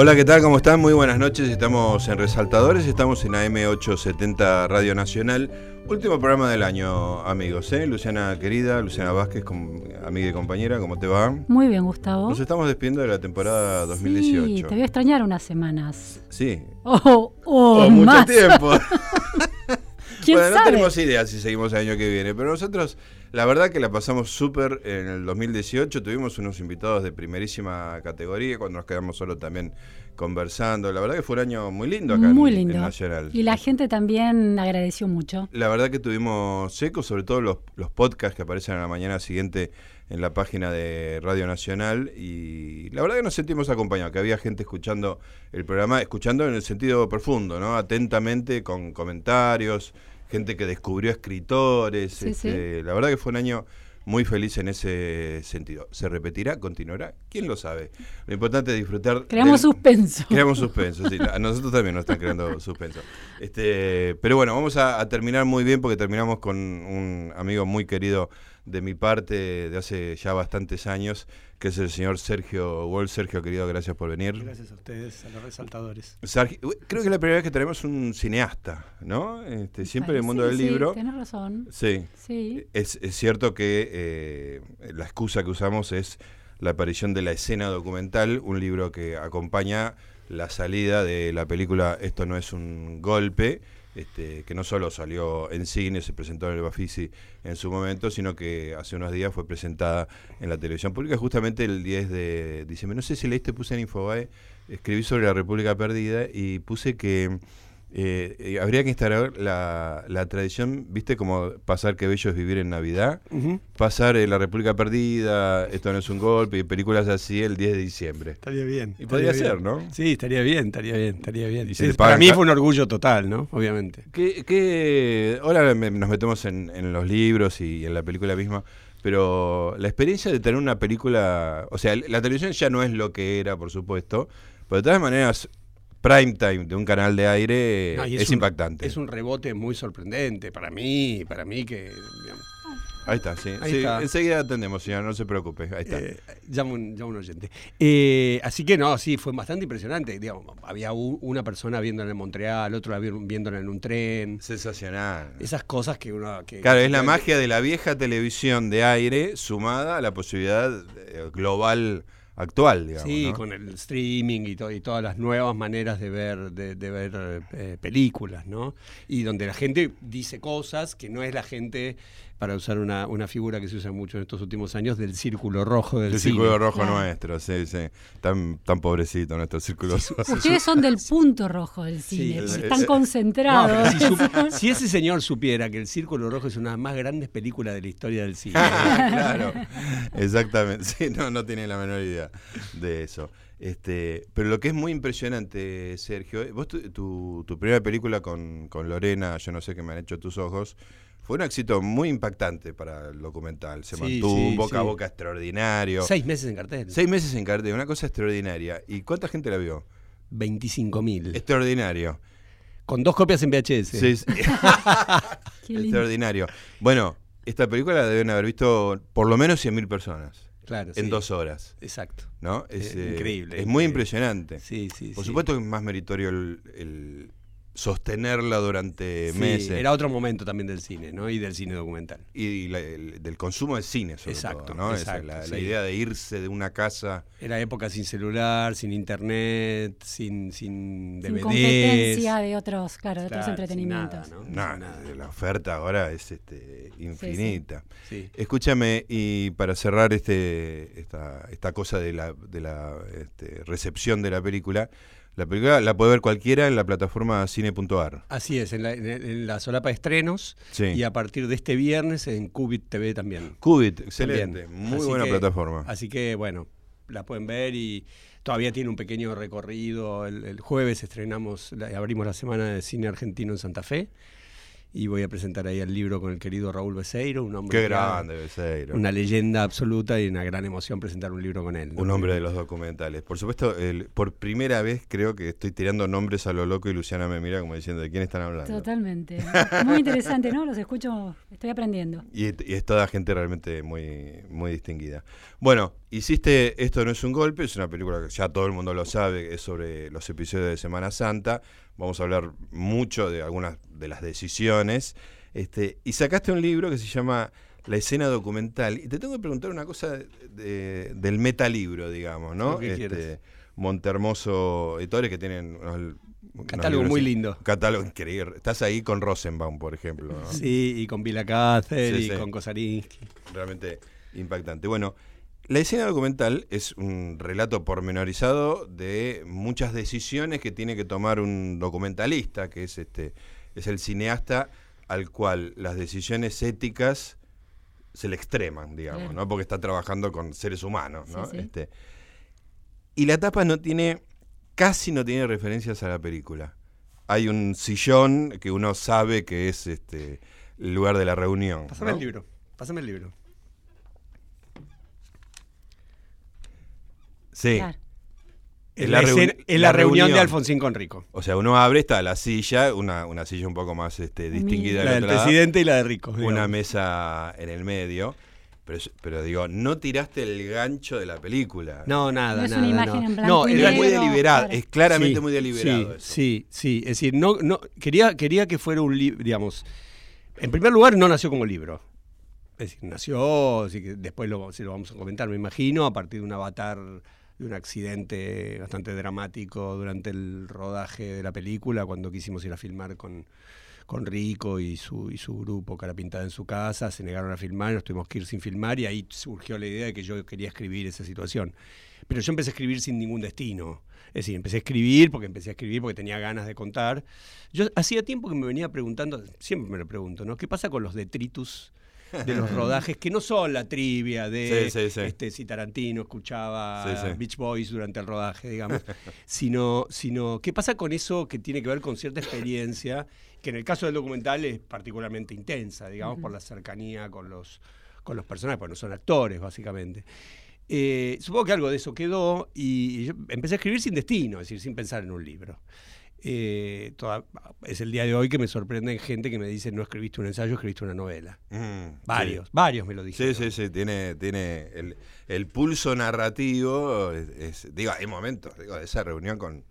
Hola, ¿qué tal? ¿Cómo están? Muy buenas noches. Estamos en Resaltadores, estamos en AM870 Radio Nacional. Último programa del año, amigos. ¿eh? Luciana querida, Luciana Vázquez, amiga y compañera, ¿cómo te va? Muy bien, Gustavo. Nos estamos despidiendo de la temporada 2018. Sí, te voy a extrañar unas semanas. Sí. Oh, oh, oh mucho tiempo. bueno, no tenemos idea si seguimos el año que viene, pero nosotros la verdad que la pasamos súper en el 2018. Tuvimos unos invitados de primerísima categoría cuando nos quedamos solo también conversando. La verdad que fue un año muy lindo acá muy en, lindo. Nacional. Y la gente también agradeció mucho. La verdad que tuvimos secos, sobre todo los, los podcasts que aparecen a la mañana siguiente en la página de Radio Nacional y la verdad que nos sentimos acompañados, que había gente escuchando el programa, escuchando en el sentido profundo, ¿no? Atentamente, con comentarios, gente que descubrió escritores. Este, la verdad que fue un año muy feliz en ese sentido. ¿Se repetirá? ¿Continuará? ¿Quién lo sabe? Lo importante es disfrutar. Creamos suspenso. Creamos suspenso, sí. A nosotros también nos están creando suspenso. Este, pero bueno, vamos a, terminar muy bien porque terminamos con un amigo muy querido de mi parte de hace ya bastantes años, que es el señor Sergio Wall. Sergio, querido, gracias por venir. Gracias a ustedes, a los resaltadores. creo que es la primera vez que tenemos un cineasta, ¿no? Este, siempre en el mundo del libro. Tienes razón. Sí. sí. Es, cierto que eh, la excusa que usamos es la aparición de la escena documental, un libro que acompaña la salida de la película Esto no es un golpe este, que no solo salió en cine, se presentó en el Bafisi en su momento, sino que hace unos días fue presentada en la televisión pública justamente el 10 de diciembre. No sé si leíste, puse en Infobae, escribí sobre la República Perdida y puse que eh, eh, habría que instalar la, tradición, viste, como pasar que bello es vivir en Navidad, pasar eh, La República Perdida, Esto no es un golpe, y películas así el 10 de diciembre. Estaría bien. Y podría ser, ¿no? Sí, estaría bien, estaría bien, estaría bien. para mí fue un orgullo total, ¿no? Obviamente. ¿Qué, ahora nos metemos en, en los libros y en la película misma, pero la experiencia de tener una película, o sea, la televisión ya no es lo que era, por supuesto, pero de todas maneras prime time de un canal de aire es, impactante. Es un rebote muy sorprendente para mí, para mí que... Ahí está, sí. Enseguida atendemos, señor, no se preocupe. Ahí está. Eh, llamo, un, oyente. Eh, así que no, sí, fue bastante impresionante. Digamos, había una persona viéndola en Montreal, otro viéndola en un tren. Sensacional. Esas cosas que uno... claro, es la magia de la vieja televisión de aire sumada a la posibilidad eh, global actual, digamos. Sí, con el streaming y, y, todas las nuevas maneras de ver, de, ver eh, películas, ¿no? Y donde la gente dice cosas que no es la gente para usar una, una, figura que se usa mucho en estos últimos años, del círculo rojo del el círculo rojo nuestro, sí, sí. Tan, tan pobrecito nuestro círculo rojo. Ustedes son del punto rojo del cine, están concentrados. si, ese señor supiera que el círculo rojo es una de las más grandes películas de la historia del cine. claro, exactamente. Sí, no, no tiene la menor idea de eso. Este, pero lo que es muy impresionante, Sergio, vos tu, tu, primera película con, con Lorena, yo no sé qué me han hecho tus ojos, fue un éxito muy impactante para el documental. Se mantuvo boca a boca extraordinario. Seis meses en cartel. Seis meses en cartel, una cosa extraordinaria. ¿Y cuánta gente la vio? 25 mil. Extraordinario. Con dos copias en VHS. Sí, extraordinario. Bueno, esta película la deben haber visto por lo menos 100 mil personas. Claro, en dos horas. Exacto. ¿No? Es, eh, increíble. Es muy impresionante. Sí, sí. Por supuesto que es más meritorio el sostenerla durante meses. Era otro momento también del cine, ¿no? Y del cine documental. Y, del consumo de cine, sobre exacto, ¿no? la, idea de irse de una casa. Era época sin celular, sin internet, sin, sin DVDs. Sin competencia de otros, claro, de otros entretenimientos. Nada, la oferta ahora es este, infinita. Escúchame, y para cerrar este, esta, esta cosa de la, de la este, recepción de la película, la película la puede ver cualquiera en la plataforma cine.ar. Así es, en la, solapa de estrenos y a partir de este viernes en Cubit TV también. Cubit, excelente, muy buena plataforma. Así que bueno, la pueden ver y todavía tiene un pequeño recorrido. El, el jueves estrenamos, abrimos la semana de cine argentino en Santa Fe y voy a presentar ahí el libro con el querido Raúl Beseiro, un hombre. Qué grande, Beseiro. Una leyenda absoluta y una gran emoción presentar un libro con él. Un hombre de los documentales. Por supuesto, por primera vez creo que estoy tirando nombres a lo loco y Luciana me mira como diciendo, ¿de quién están hablando? Totalmente. Muy interesante, ¿no? Los escucho, estoy aprendiendo. Y, es toda gente realmente muy, muy distinguida. Bueno, hiciste Esto no es un golpe, es una película que ya todo el mundo lo sabe, es sobre los episodios de Semana Santa. Vamos a hablar mucho de algunas de las decisiones. Este, y sacaste un libro que se llama La escena documental. Y te tengo que preguntar una cosa de, del metalibro, digamos, ¿no? Este, Montermoso Editores que tienen un catálogo muy lindo. catálogo increíble. Estás ahí con Rosenbaum, por ejemplo. Sí, y con Vila Cáceres y con Kosarinsky. Realmente impactante. Bueno, la escena documental es un relato pormenorizado de muchas decisiones que tiene que tomar un documentalista, que es este es el cineasta al cual las decisiones éticas se le extreman, digamos, ¿no? Porque está trabajando con seres humanos, ¿no? Este, y la tapa no tiene casi no tiene referencias a la película. Hay un sillón que uno sabe que es este el lugar de la reunión. Pásame el libro, pásame el libro. Sí. En la, reunión, de Alfonsín con Rico. O sea, uno abre, está la silla, una, una silla un poco más este, distinguida. La del presidente y la de Rico. Una mesa en el medio. Pero, digo, no tiraste el gancho de la película. No, nada, no es nada. Una imagen en blanco no, es muy deliberado, es claramente muy deliberado. Sí, sí, es decir, no, no, quería, quería que fuera un libro, digamos, en primer lugar no nació como libro. Es decir, nació, así que después lo, lo vamos a comentar, me imagino, a partir de un avatar de un accidente bastante dramático durante el rodaje de la película, cuando quisimos ir a filmar con, con Rico y su, y su grupo Cara Pintada en su casa, se negaron a filmar, nos tuvimos que ir sin filmar y ahí surgió la idea de que yo quería escribir esa situación. Pero yo empecé a escribir sin ningún destino. Es decir, empecé a escribir porque empecé a escribir porque tenía ganas de contar. Yo hacía tiempo que me venía preguntando, siempre me lo pregunto, ¿no? ¿Qué pasa con los detritus de los rodajes que no son la trivia de Este, si Tarantino escuchaba Beach Boys durante el rodaje, digamos, sino, sino qué pasa con eso que tiene que ver con cierta experiencia, que en el caso del documental es particularmente intensa, digamos, por la cercanía con los, con los personajes, porque no son actores, básicamente. Eh, supongo que algo de eso quedó y yo empecé a escribir sin destino, es decir, sin pensar en un libro. Eh, es el día de hoy que me sorprenden gente que me dice no escribiste un ensayo, escribiste una novela. Mm, varios, varios me lo dicen. Sí, sí, sí, tiene, tiene el, pulso narrativo. digo, hay momentos, digo, de esa reunión con,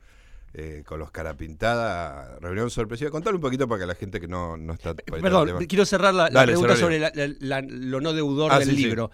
eh, con los Carapintada, reunión sorpresiva. Contale un poquito para que la gente que no, no está... Perdón, quiero cerrar la, pregunta sobre lo no deudor ah, del libro.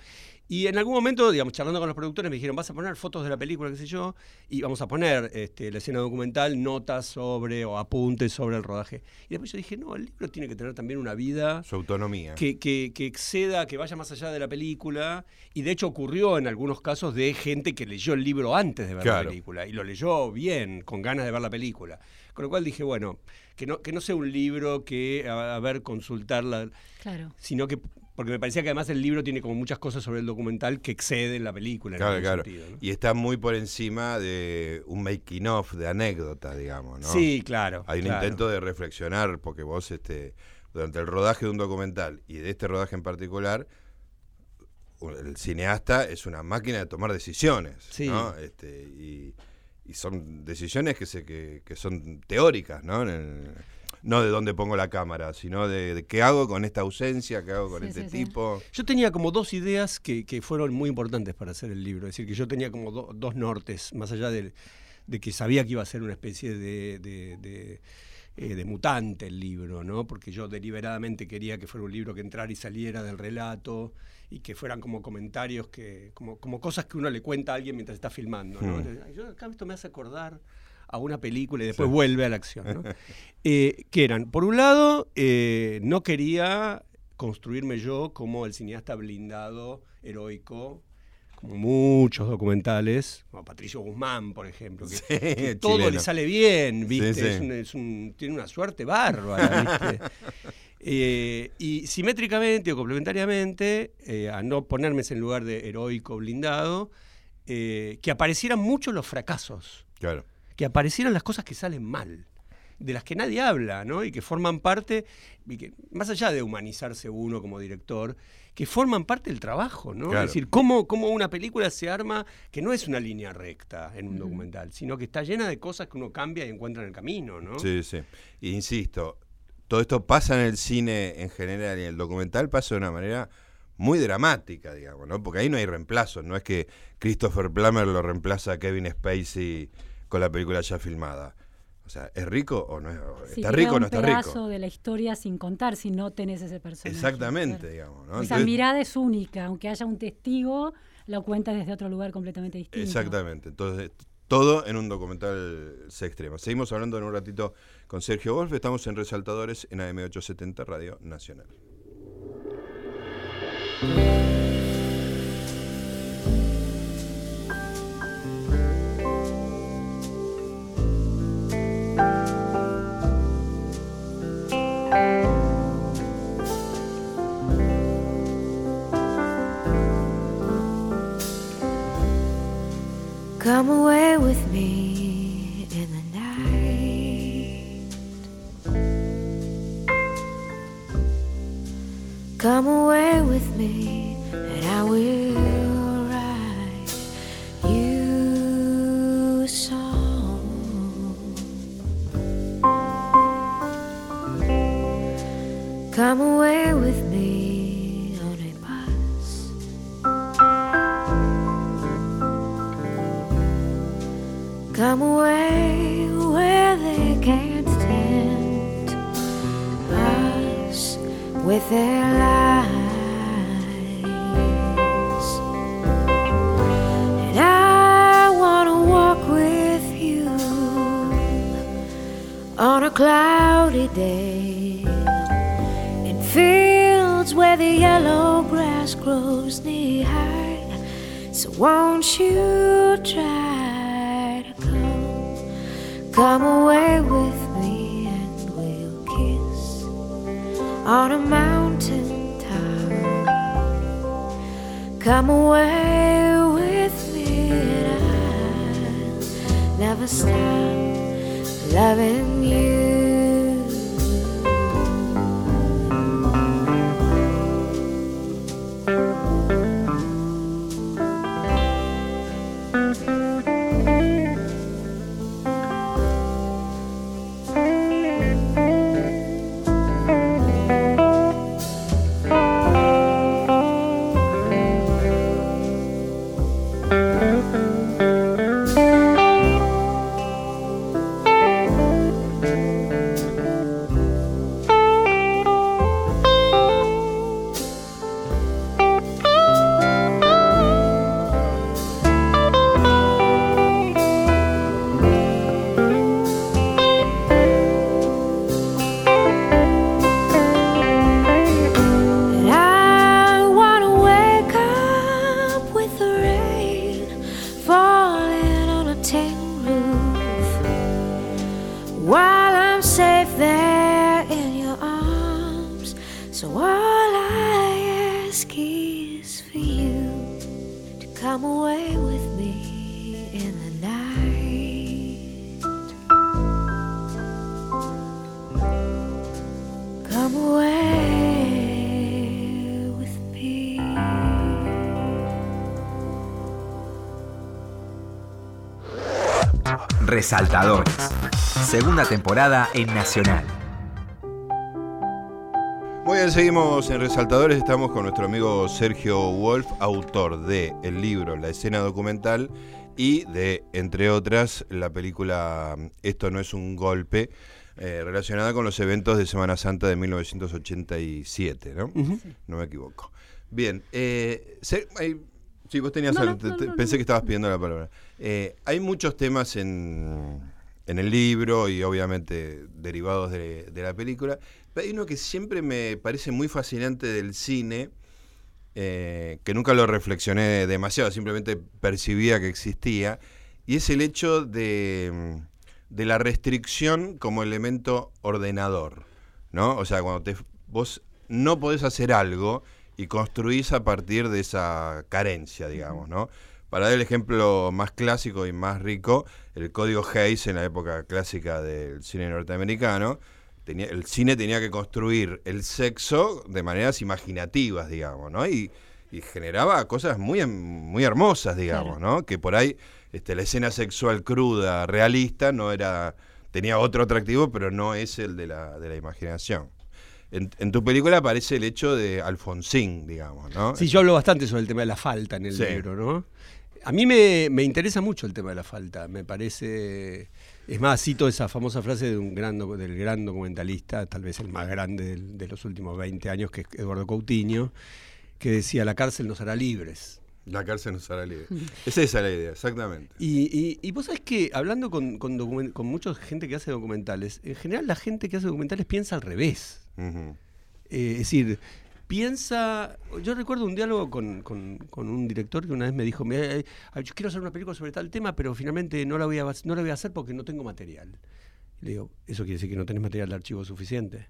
Y en algún momento, digamos, charlando con los productores, me dijeron, vas a poner fotos de la película, qué sé yo, y vamos a poner este, la escena documental, notas sobre o apuntes sobre el rodaje. Y después yo dije, no, el libro tiene que tener también una vida. Su autonomía. Que, que, que exceda, que vaya más allá de la película. Y de hecho ocurrió en algunos casos de gente que leyó el libro antes de ver la película. Y lo leyó bien, con ganas de ver la película. Con lo cual dije, bueno, que no, que no sea un libro que, a, ver, consultarla, claro. sino que porque me parecía que además el libro tiene como muchas cosas sobre el documental que exceden la película. Claro, claro. Y está muy por encima de un making of, de anécdota, digamos, ¿no? Sí, claro. Hay un intento de reflexionar, porque vos, este, durante el rodaje de un documental y de este rodaje en particular, el cineasta es una máquina de tomar decisiones, ¿no? Este, y, son decisiones que, se, que, que son teóricas, ¿no? En no de dónde pongo la cámara, sino de, qué hago con esta ausencia, qué hago con este tipo. Yo tenía como dos ideas que, fueron muy importantes para hacer el libro, es decir, que yo tenía como dos nortes, más allá de, que sabía que iba a ser una especie de, eh, de mutante el libro, ¿no? Porque yo deliberadamente quería que fuera un libro que entrara y saliera del relato y que fueran como comentarios que, como, como cosas que uno le cuenta a alguien mientras está filmando, ¿no? Hmm. Yo acá esto me hace acordar a una película y después vuelve a la acción. ¿no? Eh, que eran, por un lado, eh, no quería construirme yo como el cineasta blindado, heroico, como muchos documentales, como Patricio Guzmán, por ejemplo, que, todo le sale bien, ¿viste? Es un, tiene una suerte bárbara, ¿viste? Eh, y simétricamente o complementariamente, a no ponerme en lugar de heroico blindado, que aparecieran mucho los fracasos. Claro que aparecieran las cosas que salen mal, de las que nadie habla, ¿no? Y que forman parte, y que, más allá de humanizarse uno como director, que forman parte del trabajo, ¿no? Es decir, cómo, cómo, una película se arma que no es una línea recta en un documental, sino que está llena de cosas que uno cambia y encuentra en el camino, ¿no? Sí, sí. Insisto, todo esto pasa en el cine en general y en el documental pasa de una manera muy dramática, digamos, ¿no? Porque ahí no hay reemplazo, no es que Christopher Plummer lo reemplaza a Kevin Spacey con la película ya filmada. O sea, ¿es rico o no es? ¿Está rico o no está rico? un pedazo de la historia sin contar si no tenés ese personaje. Exactamente, digamos. ¿no? Esa mirada es única, aunque haya un testigo, lo cuenta desde otro lugar completamente distinto. Exactamente. Entonces, todo en un documental se extrema. Seguimos hablando en un ratito con Sergio Wolf. Estamos en Resaltadores en AM870 Radio Nacional. Come away with me in the night. Come away with me, Away where they can't tempt us with their lies. And I want to walk with you on a cloudy day in fields where the yellow grass grows knee high. So won't you try come away with me and we'll kiss on a mountain top. Come away with me and I'll never stop loving you. So all I ask is for you to come away with me in the night. Come away with me. Resaltadores. Segunda temporada en Nacional. Bien, seguimos en Resaltadores. Estamos con nuestro amigo Sergio Wolf, autor de el libro La escena documental y de, entre otras, la película Esto no es un golpe, eh, relacionada con los eventos de Semana Santa de 1987, ¿no? No me equivoco. Bien, eh, hay- sí, vos tenías No, algo, no, te- no, te- no, pensé que estabas pidiendo la palabra. Eh, hay muchos temas en, en el libro y obviamente derivados de, de la película, hay uno que siempre me parece muy fascinante del cine, eh, que nunca lo reflexioné demasiado, simplemente percibía que existía, y es el hecho de, mm, de la restricción como elemento ordenador, ¿no? O sea, cuando te, vos no podés hacer algo y construís a partir de esa carencia, digamos, ¿no? Para dar el ejemplo más clásico y más rico, el código Hayes en la época clásica del cine norteamericano, tenía, el cine tenía que construir el sexo de maneras imaginativas, digamos, ¿no? Y, y generaba cosas muy, em- muy hermosas, digamos, ¿no? Que por ahí este, la escena sexual cruda, realista, no era tenía otro atractivo, pero no es el de la, de la imaginación. en, en tu película aparece el hecho de Alfonsín, digamos, ¿no? Sí, yo hablo bastante sobre el tema de la falta en el Sí. libro, ¿no? A mí me, me interesa mucho el tema de la falta. Me parece. Es más, cito esa famosa frase de un gran, del gran documentalista, tal vez el más grande de los últimos 20 años, que es Eduardo Coutinho, que decía: La cárcel nos hará libres. La cárcel nos hará libre. Es esa la idea, exactamente. Y, y- y vos sabés que hablando con, con, mucha gente que hace documentales, en general la gente que hace documentales piensa al revés. Eh, es decir, piensa. Yo recuerdo un diálogo con, con- con un director que una vez me dijo: "Mira, eh, Yo quiero hacer una película sobre tal tema, pero finalmente no la voy a, no la voy a hacer porque no tengo material. Le digo: ¿Eso quiere decir que no tenés material de archivo suficiente?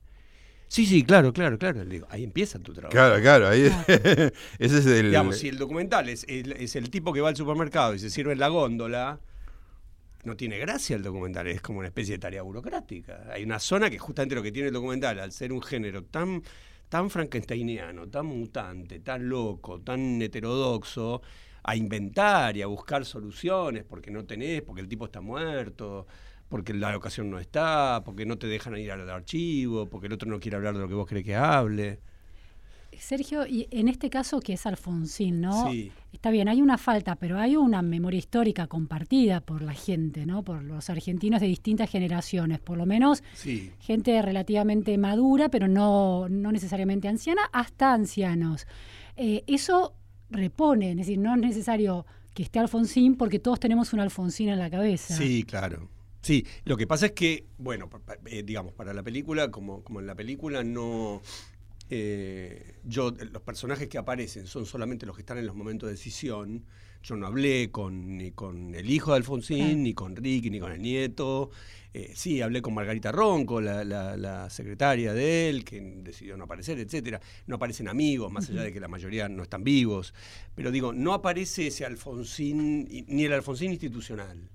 Sí, sí, claro, claro, claro. Le digo: Ahí empieza tu trabajo. Claro, claro, ahí ese es el Digamos, si el documental es, el- es el tipo que va al supermercado y se sirve en la góndola, no tiene gracia el documental, es como una especie de tarea burocrática. Hay una zona que justamente lo que tiene el documental, al ser un género tan, tan frankensteiniano, tan mutante, tan loco, tan heterodoxo, a inventar y a buscar soluciones porque no tenés, porque el tipo está muerto, porque la ocasión no está, porque no te dejan ir al archivo, porque el otro no quiere hablar de lo que vos querés que hable. Sergio, y en este caso que es Alfonsín, ¿no? Sí. Está bien, hay una falta, pero hay una memoria histórica compartida por la gente, ¿no? Por los argentinos de distintas generaciones, por lo menos Sí. gente relativamente madura, pero no, no necesariamente anciana, hasta ancianos. Eh, eso repone, es decir, no es necesario que esté Alfonsín porque todos tenemos un Alfonsín en la cabeza. Sí, claro. Sí, lo que pasa es que, bueno, eh, digamos, para la película, como, como en la película no... eh, yo, los personajes que aparecen son solamente los que están en los momentos de decisión. Yo no hablé con, ni con el hijo de Alfonsín, ni con Ricky, ni con el nieto. Eh, sí, hablé con Margarita Ronco, la, la- la secretaria de él, que decidió no aparecer, etcétera. No aparecen amigos, más allá de que la mayoría no están vivos. Pero digo, no aparece ese Alfonsín, ni el Alfonsín institucional.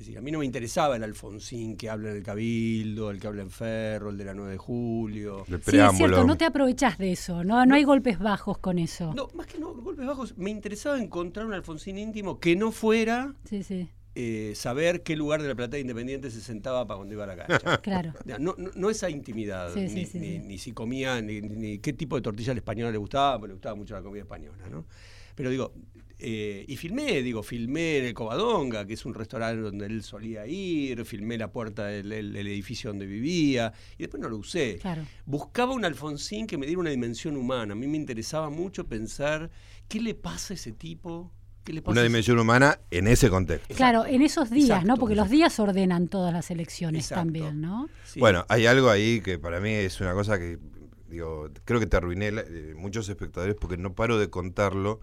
Es decir, a mí no me interesaba el Alfonsín que habla en el Cabildo, el que habla en Ferro, el de la 9 de julio. el Sí, es cierto, no te aprovechás de eso, no, no hay golpes bajos con eso. No, más que no, golpes bajos, me interesaba encontrar un Alfonsín íntimo que no fuera Sí, sí, eh, saber qué lugar de la platea independiente se sentaba para cuando iba a la cancha. claro. No, no, no esa intimidad, Sí, sí, ni, sí, ni- sí. ni si comía, ni, ni qué tipo de tortilla al español le gustaba, porque le gustaba mucho la comida española, ¿no? Pero digo, eh, y filmé, digo, filmé en el Covadonga, que es un restaurante donde él solía ir, filmé la puerta del, del- del edificio donde vivía, y después no lo usé. Claro. Buscaba un Alfonsín que me diera una dimensión humana. A mí me interesaba mucho pensar qué le pasa a ese tipo, qué le pasa Una dimensión humana en ese contexto. Claro, en esos días, Exacto. ¿no? Porque los días ordenan todas las elecciones Exacto. también, ¿no? Sí. Bueno, hay algo ahí que para mí es una cosa que, digo, creo que te arruiné la- eh, muchos espectadores porque no paro de contarlo,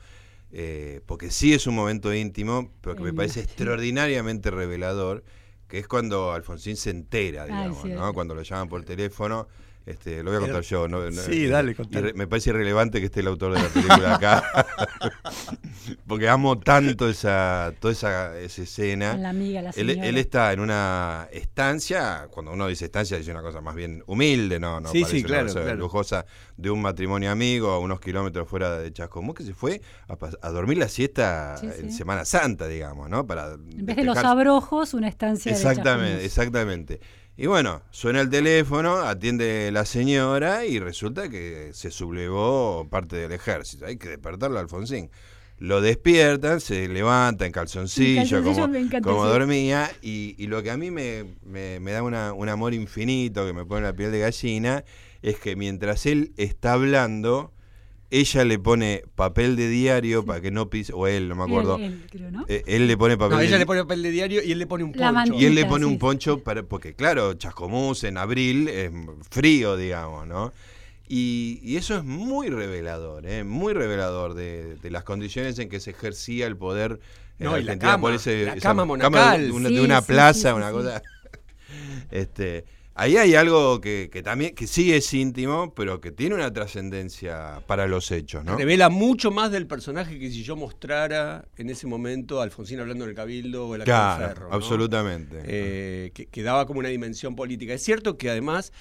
eh, porque sí es un momento íntimo, pero que me parece extraordinariamente revelador, que es cuando Alfonsín se entera, Ay, digamos, sí. ¿no? Cuando lo llaman por teléfono. Este, lo voy a contar yo. ¿no? No- Sí, dale, re- Me parece irrelevante que esté el autor de la película acá. porque amo tanto esa, toda esa, esa escena. Con la amiga, la Él, señora. él está en una estancia, cuando uno dice estancia dice una cosa más bien humilde, no, no Sí, parece sí, una claro, cosa claro. lujosa de un matrimonio amigo a unos kilómetros fuera de Chascomús que se fue a, dormir la siesta Sí, en sí. Semana Santa, digamos, ¿no? Para En vez de los abrojos, una estancia de Exactamente, exactamente. Y bueno, suena el teléfono, atiende la señora y resulta que se sublevó parte del ejército. Hay que despertarlo a Alfonsín. Lo despiertan, se levanta en calzoncillo, como, como dormía. Y, y lo que a mí me, me- me da una- un amor infinito, que me pone la piel de gallina, es que mientras él está hablando, ella le pone papel de diario para que no pise, o él, no me acuerdo. Él, él, creo, ¿no? Eh, él le pone papel No, de ella le pone papel de diario y él le pone un La poncho. y él le pone sí, un poncho sí. para, porque claro, Chascomús en abril es frío, digamos, ¿no? Y, y eso es muy revelador, ¿eh? muy revelador de, de las condiciones en que se ejercía el poder en No, y la Argentina cama, la esa cama de monacal. una, Sí, de una sí, plaza, una sí. cosa. Este, ahí hay algo que, que también, que sí es íntimo, pero que tiene una trascendencia para los hechos, ¿no? Revela mucho más del personaje que si yo mostrara en ese momento a Alfonsín hablando en el Cabildo o en la Casa Claro, de Ferro. ¿no? absolutamente. Eh, que, que daba como una dimensión política. Es cierto que además,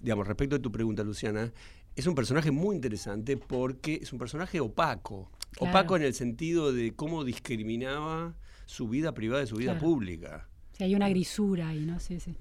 digamos, respecto a tu pregunta, Luciana, es un personaje muy interesante porque es un personaje opaco. Claro. Opaco en el sentido de cómo discriminaba su vida privada de su vida Claro. pública. Sí, hay una grisura ahí, ¿no? Sí, sí.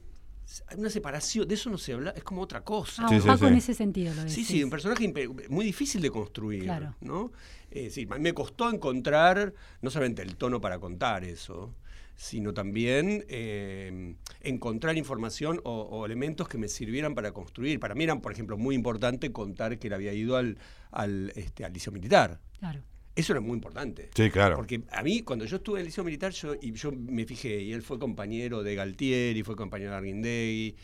Hay una separación, de eso no se habla, es como otra cosa. Ah, Sí, sí, sí. ese sentido lo Sí, sí, un personaje muy difícil de construir, Claro. ¿no? Eh, sí, me costó encontrar no solamente el tono para contar eso, sino también eh, encontrar información o, o elementos que me sirvieran para construir. Para mí era, por ejemplo, muy importante contar que él había ido al, al, este, al liceo militar. Claro. Eso era muy importante. Sí, claro. Porque a mí, cuando yo estuve en el liceo militar, yo, y yo me fijé, y él fue compañero de Galtieri, fue compañero de Arguindegui,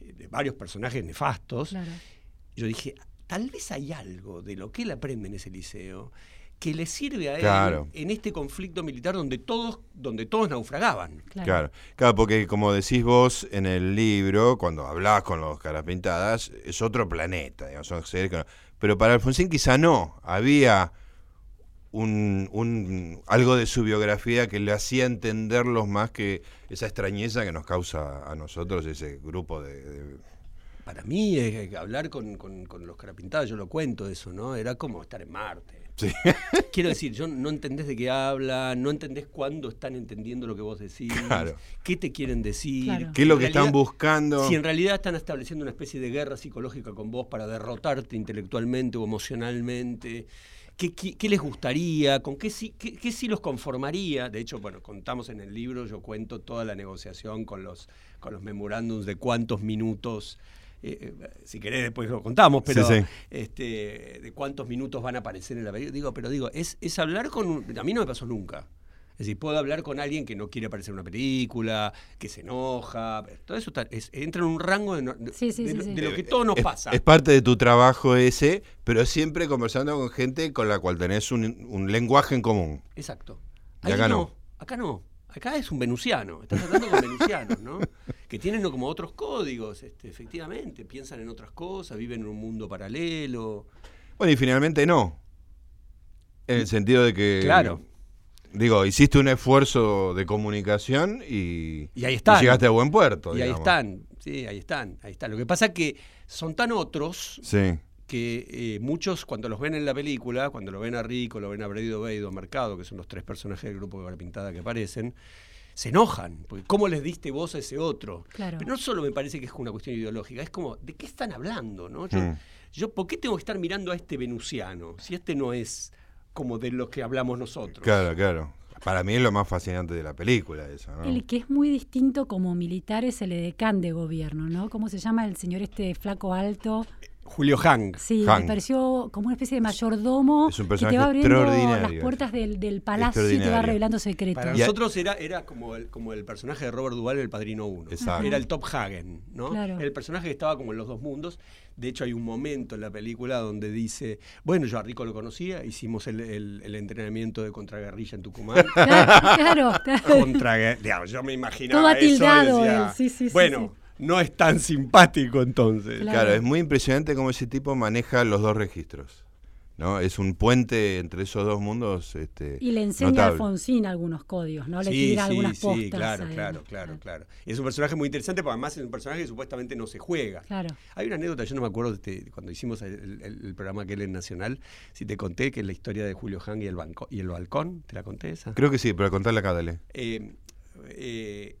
de varios personajes nefastos. Claro. Yo dije, tal vez hay algo de lo que él aprende en ese liceo que le sirve a él Claro. en este conflicto militar donde todos, donde todos naufragaban. Claro. Claro, claro, porque como decís vos en el libro, cuando hablás con los caras pintadas, es otro planeta, digamos, son seres que no- pero para Alfonsín quizá no, había un, un- algo de su biografía que le hacía entenderlos más que esa extrañeza que nos causa a nosotros ese grupo de... de- Para mí, eh, hablar con, con, con los carapintados, yo lo cuento eso, ¿no? Era como estar en Marte. Sí. Quiero decir, yo no entendés de qué hablan, no entendés cuándo están entendiendo lo que vos decís, Claro. qué te quieren decir. Claro. ¿Qué es lo que están buscando? Si en realidad están estableciendo una especie de guerra psicológica con vos para derrotarte intelectualmente o emocionalmente, ¿qué, qué- qué les gustaría? ¿Con qué sí, qué, qué sí los conformaría? De hecho, bueno, contamos en el libro, yo cuento toda la negociación con los, con los memorándums de cuántos minutos. eh, eh, si querés después lo contamos, pero Sí, sí. Este, de cuántos minutos van a aparecer en la película. Digo, pero digo, es, es hablar con un- a mí no me pasó nunca. Es decir, puedo hablar con alguien que no quiere aparecer en una película, que se enoja, todo eso está- es- entra en un rango de, no- de- Sí, sí, de sí, lo- sí. de lo que todo nos es, pasa. es parte de tu trabajo ese, pero siempre conversando con gente con la cual tenés un, un lenguaje en común. Exacto. Y acá no. Acá no. Acá es un venusiano. Estás hablando con venusianos, ¿no? Que tienen como otros códigos, este, efectivamente. Piensan en otras cosas, viven en un mundo paralelo. Bueno, y finalmente no. En el sentido de que. Claro. Digo, hiciste un esfuerzo de comunicación y. Y ahí están. llegaste a buen puerto. Y ahí están. Sí, ahí están. Ahí están. Lo que pasa es que son tan otros Sí. que eh, muchos cuando los ven en la película, cuando lo ven a Rico, lo ven a Bredido Beido, a Mercado, que son los tres personajes del grupo de Cara Pintada que aparecen, se enojan, porque ¿cómo les diste voz a ese otro? Claro. Pero no solo me parece que es una cuestión ideológica, es como, ¿de qué están hablando? ¿no? Yo, Mm. yo, ¿por qué tengo que estar mirando a este venusiano? Si este no es como de lo que hablamos nosotros. Claro, claro. Para mí es lo más fascinante de la película, eso, ¿no? El que es muy distinto como militar es el edecán de gobierno, ¿no? ¿Cómo se llama el señor este flaco alto? Julio Hang. Sí, Hank. me pareció como una especie de mayordomo Es un que te personaje va abriendo las puertas del, del palacio y te va revelando secretos. Para Y a- nosotros era, era como, el, como el personaje de Robert Duvall en El Padrino 1. Exacto. Era el Top Hagen, ¿no? Claro. El personaje que estaba como en los dos mundos. De hecho, hay un momento en la película donde dice, bueno, yo a Rico lo conocía, hicimos el, el- el entrenamiento de contraguerrilla en Tucumán. Claro, claro, claro. Contra, digamos, yo me imaginaba Todo eso decía, él, sí, sí, sí, Bueno, no es tan simpático entonces. Claro. Claro, es muy impresionante cómo ese tipo maneja los dos registros. ¿no? Es un puente entre esos dos mundos. Este, Y le enseña a. Alfonsín algunos códigos, ¿no? Le Sí, tira sí, algunas postas. sí, claro, claro, claro, claro. Y es un personaje muy interesante, porque además es un personaje que supuestamente no se juega. Claro. Hay una anécdota, yo no me acuerdo de cuando hicimos el, el- el programa aquel en Nacional, si te conté que es la historia de Julio Hang y el, banco, y el balcón, ¿te la conté esa? Creo que sí, pero contarle acá, dale. Eh, eh,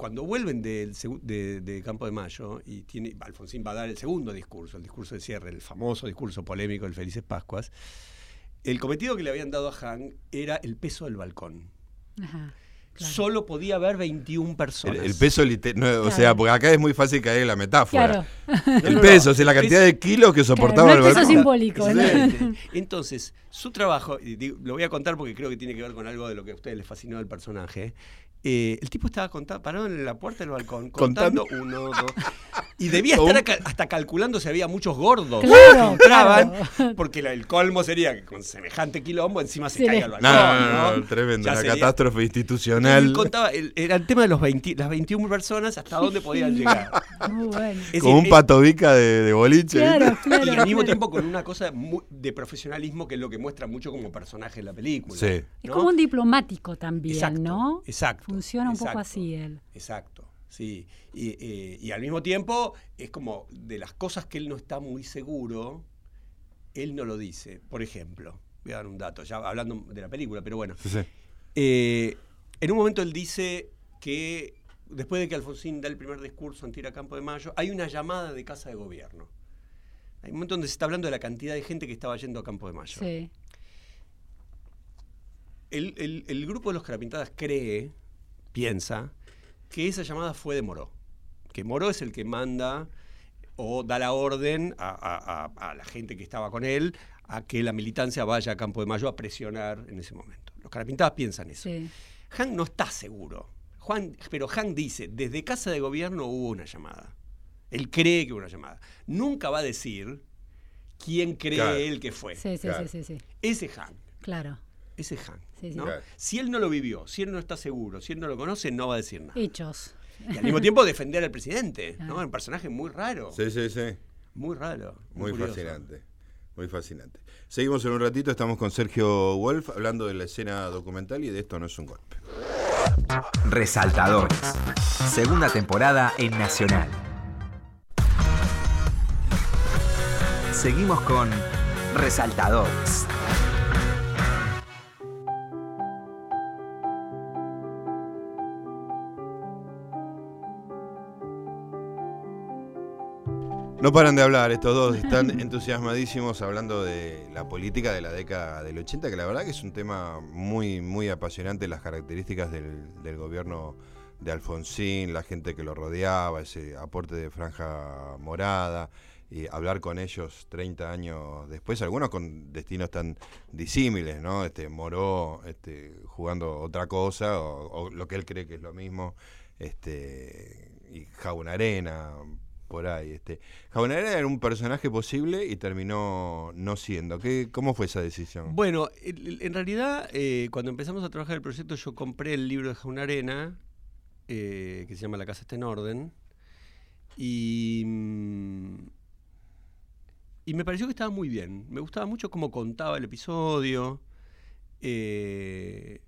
cuando vuelven del de, de Campo de Mayo y tiene, Alfonsín va a dar el segundo discurso, el discurso de cierre, el famoso discurso polémico del Felices Pascuas, el cometido que le habían dado a Hang era el peso del balcón. Ajá, claro. Solo podía haber 21 El, personas. el peso literal. O Claro. sea, porque acá es muy fácil caer en la metáfora. Claro. El No, no, peso, no. o sea, la cantidad de kilos que soportaba no el el peso balcón. simbólico. ¿no? Exactamente. Entonces, su trabajo, y digo, lo voy a contar porque creo que tiene que ver con algo de lo que a ustedes les fascinó del personaje. Eh, el tipo estaba contando, parado en la puerta del balcón, contando, uno, dos. Y debía estar acá- hasta calculando si había muchos gordos Claro, que entraban, claro. porque la- el colmo sería que con semejante quilombo encima se Se caiga el No, balcón. no, no, ¿no? no, tremendo. Sería- catástrofe institucional. contaba, el- era el tema de los 20 las 21 personas, hasta dónde podían llegar. Muy bueno. Es Como decir, un patobica de, de boliche. Claro, y al mismo tiempo con una cosa de profesionalismo que es lo que muestra mucho como personaje en la película. Sí. Es como un diplomático también, Exacto, ¿no? exacto, Funciona un poco así él. Exacto, sí. Y, eh, y al mismo tiempo es como de las cosas que él no está muy seguro, él no lo dice. Por ejemplo, voy a dar un dato, ya hablando de la película, pero bueno. Sí, sí. Eh, en un momento él dice que después de que Alfonsín da el primer discurso anti a Campo de Mayo, hay una llamada de casa de gobierno. Hay un momento donde se está hablando de la cantidad de gente que estaba yendo a Campo de Mayo. Sí. El, el- el grupo de los Carapintadas cree, piensa, que esa llamada fue de Moró. Que Moró es el que manda o da la orden a, a- a- a la gente que estaba con él a que la militancia vaya a Campo de Mayo a presionar en ese momento. Los Carapintadas piensan eso. Sí. Han no está seguro. Juan, pero Han dice, desde Casa de Gobierno hubo una llamada. Él cree que hubo una llamada. Nunca va a decir quién cree Claro. él que fue. Sí, sí, Claro. sí, sí, sí. Ese Han. Claro. Ese Han. Sí, sí. ¿no? Claro. Si él no lo vivió, si él no está seguro, si él no lo conoce, no va a decir nada. Hechos. Y al mismo tiempo defender al presidente, ¿no? Un personaje muy raro. Sí, sí, sí. Muy raro. Muy fascinante. Muy fascinante. Seguimos en un ratito, estamos con Sergio Wolf hablando de la escena documental y de esto no es un golpe. Resaltadores. Segunda temporada en Nacional. Seguimos con Resaltadores. No paran de hablar, estos dos están entusiasmadísimos hablando de la política de la década del 80, que la verdad que es un tema muy, muy apasionante, las características del, gobierno de Alfonsín, la gente que lo rodeaba, ese aporte de franja morada, y hablar con ellos 30 años después, algunos con destinos tan disímiles, ¿no? Este Moró este, jugando otra cosa, o, o lo que él cree que es lo mismo, este, y Jaunarena, por ahí. Este. Jaunarena era un personaje posible y terminó no siendo. ¿Qué, ¿Cómo fue esa decisión? Bueno, en realidad, eh, cuando empezamos a trabajar el proyecto, yo compré el libro de Jauna Arena, eh, que se llama La casa está en orden, y, mm, y me pareció que estaba muy bien. Me gustaba mucho cómo contaba el episodio, eh,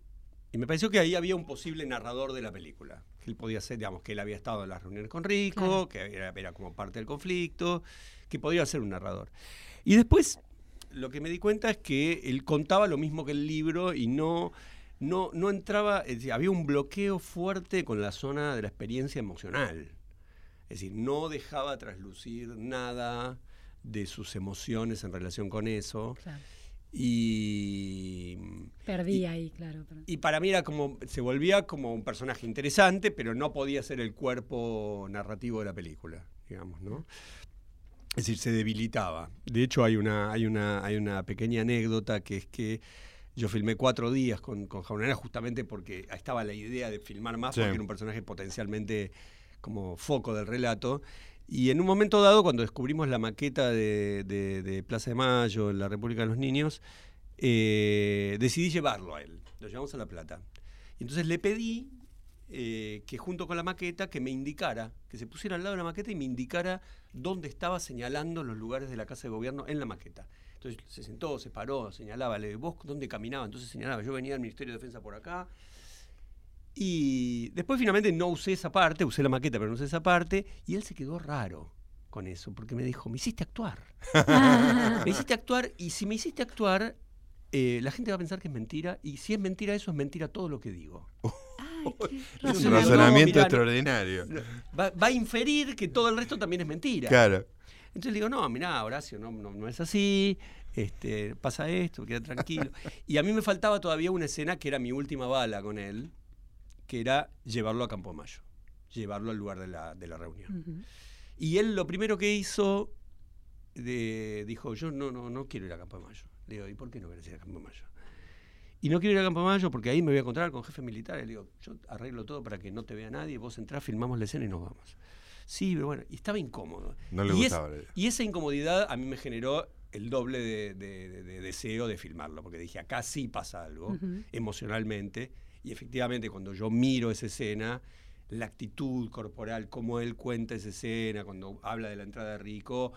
y me pareció que ahí había un posible narrador de la película. Que él podía ser, digamos, que él había estado en las reuniones con Rico, Claro. que era, era como parte del conflicto, que podría ser un narrador. Y después lo que me di cuenta es que él contaba lo mismo que el libro y no, no, no entraba, es decir, había un bloqueo fuerte con la zona de la experiencia emocional. Es decir, no dejaba traslucir nada de sus emociones en relación con eso. Claro. Y, Perdí Y- ahí, claro. pero- y para mí era como, se volvía como un personaje interesante, pero no podía ser el cuerpo narrativo de la película, digamos, ¿no? Es decir, se debilitaba. De hecho, hay una, hay una, hay una pequeña anécdota que es que yo filmé cuatro días con, con Jaunera justamente porque estaba la idea de filmar más, Sí. porque era un personaje potencialmente como foco del relato. Y en un momento dado, cuando descubrimos la maqueta de, de- de Plaza de Mayo, en la República de los Niños, eh, decidí llevarlo a él. Lo llevamos a La Plata. Y entonces le pedí eh, que junto con la maqueta, que me indicara, que se pusiera al lado de la maqueta y me indicara dónde estaba señalando los lugares de la Casa de Gobierno en la maqueta. Entonces se sentó, se paró, señalaba, le vos dónde caminaba, entonces señalaba, yo venía del Ministerio de Defensa por acá. Y después finalmente no usé esa parte, usé la maqueta, pero no usé esa parte, y él se quedó raro con eso, porque me dijo, me hiciste actuar. me hiciste actuar, y si me hiciste actuar, eh, la gente va a pensar que es mentira, y si es mentira eso, es mentira todo lo que digo. Ay, Es un razonamiento. razonamiento No, mirá, no. extraordinario. Va, va a inferir que todo el resto también es mentira. Claro. Entonces le digo, no, mirá, Horacio, no, no, no es así, este, pasa esto, queda tranquilo. Y a mí me faltaba todavía una escena que era mi última bala con él, que era llevarlo a Campo Mayo, llevarlo al lugar de la, de la reunión. Ujú. Y él lo primero que hizo, de- dijo, yo no, no, no quiero ir a Campo de Mayo. Le digo, ¿y por qué no querés ir a Campo de Mayo? Y no quiero ir a Campo de Mayo porque ahí me voy a encontrar con jefe militar. Le digo, yo arreglo todo para que no te vea nadie, vos entrás, filmamos la escena y nos vamos. Sí, pero bueno, y estaba incómodo. No le y, gustaba idea. y esa incomodidad a mí me generó el doble de, de- de- de deseo de filmarlo, porque dije, acá sí pasa algo Ujú. emocionalmente. Y efectivamente, cuando yo miro esa escena, la actitud corporal, cómo él cuenta esa escena, cuando habla de la entrada de Rico,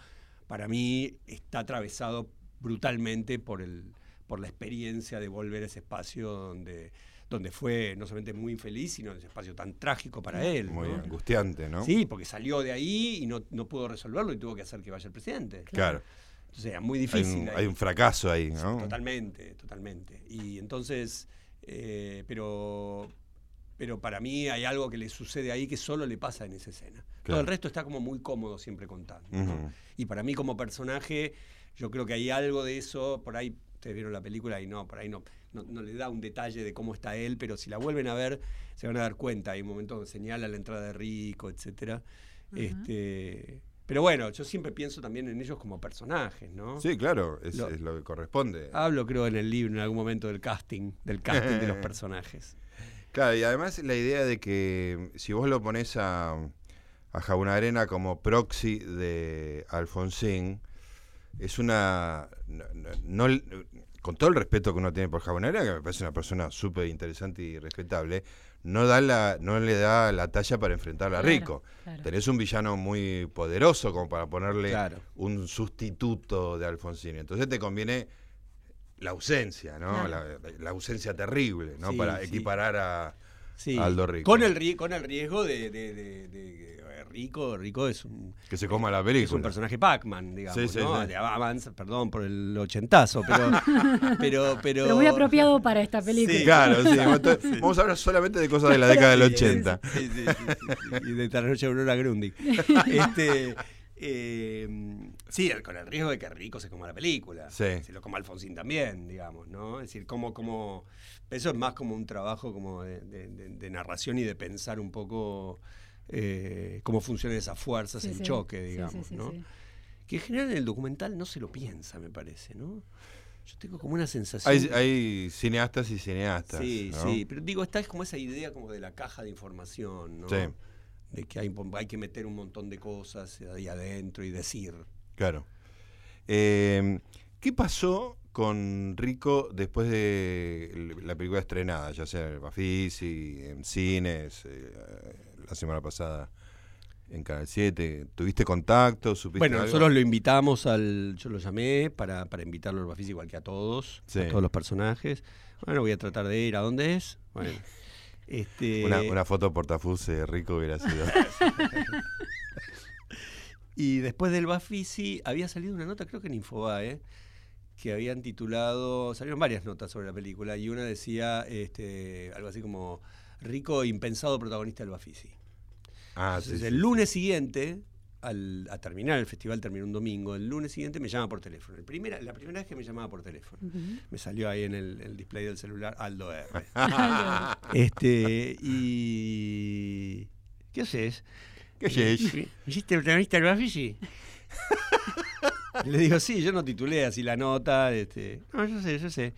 para mí está atravesado brutalmente por, el, por la experiencia de volver a ese espacio donde, donde fue no solamente muy infeliz, sino ese espacio tan trágico para él. Muy ¿no? angustiante, ¿no? Sí, porque salió de ahí y no, no pudo resolverlo y tuvo que hacer que vaya el presidente. Claro. Entonces era muy Hay difícil. un, hay un fracaso ahí, ¿no? Totalmente, totalmente. Y entonces, eh, pero pero para mí hay algo que le sucede ahí que solo le pasa en esa escena. Todo el resto está como muy cómodo siempre contando. Y para mí como personaje, yo creo que hay algo de eso, por ahí ustedes vieron la película y no, por ahí no, no, no le da un detalle de cómo está él, pero si la vuelven a ver, se van a dar cuenta. Hay un momento donde señala la entrada de Rico, etcétera. este, pero bueno, yo siempre pienso también en ellos como personajes, ¿no? Sí, claro, es Lo- es lo que corresponde. Hablo, creo, en el libro, en algún momento del casting, del casting de los personajes. Claro, y además la idea de que si vos lo pones a, a Jauna Arena como proxy de Alfonsín, es una. no- no- no- con todo el respeto que uno tiene por Jauna Arena, que me parece una persona súper interesante y respetable, no, da la, no le da la talla para enfrentarla a Claro, Rico. claro. Tenés un villano muy poderoso como para ponerle Claro. un sustituto de Alfonsín. Entonces te conviene la ausencia, ¿no? Claro. La, la ausencia terrible, ¿no? Sí, para sí. equiparar a, Sí, Aldo Rico. Con el, con el riesgo de, de- de- de- Rico, Rico es un, que se coma la es un película. personaje Pac-Man, digamos, Sí, sí, ¿no? sí. De Avance, perdón por el ochentazo, pero, pero, pero, Pero muy apropiado para esta película. Sí. Claro, sí. Vamos a hablar solamente de cosas de la década del Sí, sí, 80. sí, sí, sí, sí, sí. Y de Tarnoche Aurora Grundig. Este, eh, sí, el- con el riesgo de que Rico se coma la película. Sí. Se lo coma Alfonsín también, digamos, ¿no? Es decir, como, como, eso es más como un trabajo como de, de- de- de narración y de pensar un poco eh, cómo funcionan esas fuerzas Sí, en sí. choque, digamos, sí, sí, ¿no? sí. Que en general en el documental no se lo piensa, me parece, ¿no? Yo tengo como una sensación. Hay, que- hay cineastas y cineastas. Sí, ¿no? sí, pero digo, esta es como esa idea como de la caja de información, ¿no? Sí. De que hay, hay que meter un montón de cosas ahí adentro y decir. Claro. Eh, ¿Qué pasó con Rico después de la película estrenada? Ya sea en el Bafisi, en cines, eh, la semana pasada en Canal 7. ¿Tuviste contacto? ¿Supiste Bueno, algo? nosotros lo invitamos al. Yo lo llamé para, para invitarlo al Bafis igual que a todos, Sí. a todos los personajes. Bueno, voy a tratar de ir a dónde es. Bueno. Este, Una, una foto portafus de Rico hubiera sido. Y después del Bafisi había salido una nota, creo que en Infobae, que habían titulado, salieron varias notas sobre la película, y una decía este, algo así como Rico impensado protagonista del Bafisi. Ah, Entonces, sí, el sí. lunes siguiente, al, a terminar el festival, terminó un domingo, el lunes siguiente me llama por teléfono. El primera, la primera vez que me llamaba por teléfono. Me salió ahí en el, el display del celular Aldo R. este, y... ¿Qué haces? ¿Qué? ¿Me hiciste protagonista del Bafisi? Le digo, sí, yo no titulé así la nota. Este, no, yo sé, yo sé.